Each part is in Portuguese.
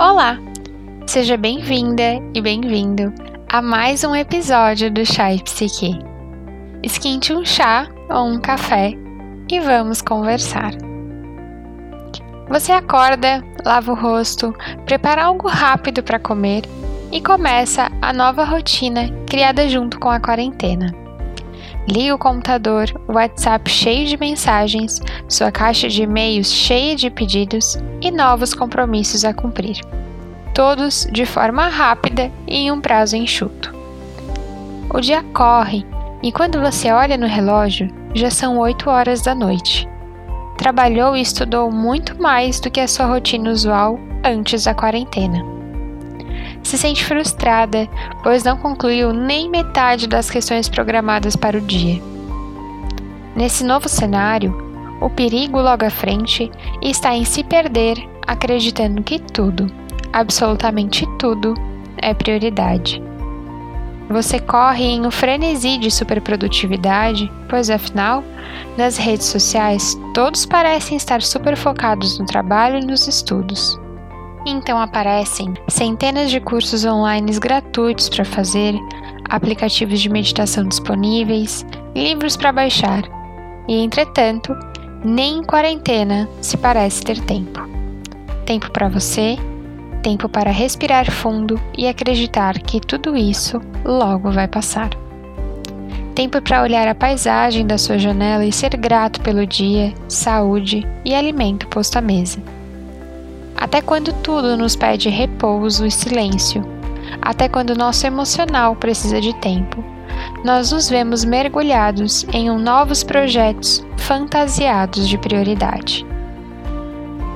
Olá! Seja bem-vinda e bem-vindo a mais um episódio do Chá e Psique. Esquente um chá ou um café e vamos conversar. Você acorda, lava o rosto, prepara algo rápido para comer e começa a nova rotina criada junto com a quarentena. Liga o computador, o WhatsApp cheio de mensagens, sua caixa de e-mails cheia de pedidos e novos compromissos a cumprir. Todos de forma rápida e em um prazo enxuto. O dia corre e quando você olha no relógio, já são 8 horas da noite. Trabalhou e estudou muito mais do que a sua rotina usual antes da quarentena se sente frustrada, pois não concluiu nem metade das questões programadas para o dia. Nesse novo cenário, o perigo logo à frente está em se perder acreditando que tudo, absolutamente tudo, é prioridade. Você corre em um frenesi de superprodutividade, pois afinal, nas redes sociais todos parecem estar super focados no trabalho e nos estudos. Então aparecem centenas de cursos online gratuitos para fazer, aplicativos de meditação disponíveis, livros para baixar. E entretanto, nem em quarentena se parece ter tempo. Tempo para você, tempo para respirar fundo e acreditar que tudo isso logo vai passar. Tempo para olhar a paisagem da sua janela e ser grato pelo dia, saúde e alimento posto à mesa até quando tudo nos pede repouso e silêncio, até quando nosso emocional precisa de tempo, nós nos vemos mergulhados em um novos projetos fantasiados de prioridade.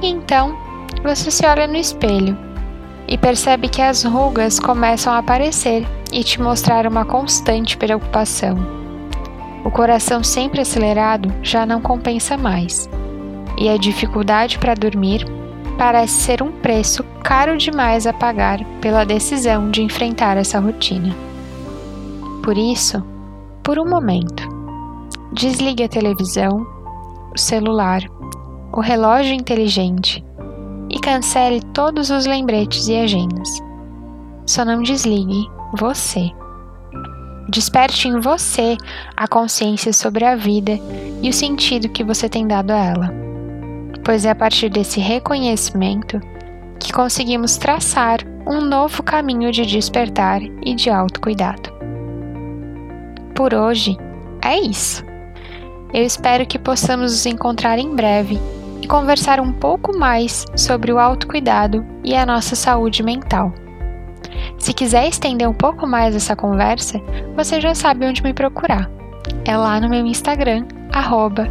E então, você se olha no espelho e percebe que as rugas começam a aparecer e te mostrar uma constante preocupação. O coração sempre acelerado já não compensa mais, e a dificuldade para dormir parece ser um preço caro demais a pagar pela decisão de enfrentar essa rotina. Por isso, por um momento, desligue a televisão, o celular, o relógio inteligente e cancele todos os lembretes e agendas. Só não desligue você. Desperte em você a consciência sobre a vida e o sentido que você tem dado a ela pois é a partir desse reconhecimento que conseguimos traçar um novo caminho de despertar e de autocuidado. Por hoje é isso. Eu espero que possamos nos encontrar em breve e conversar um pouco mais sobre o autocuidado e a nossa saúde mental. Se quiser estender um pouco mais essa conversa, você já sabe onde me procurar. É lá no meu Instagram, arroba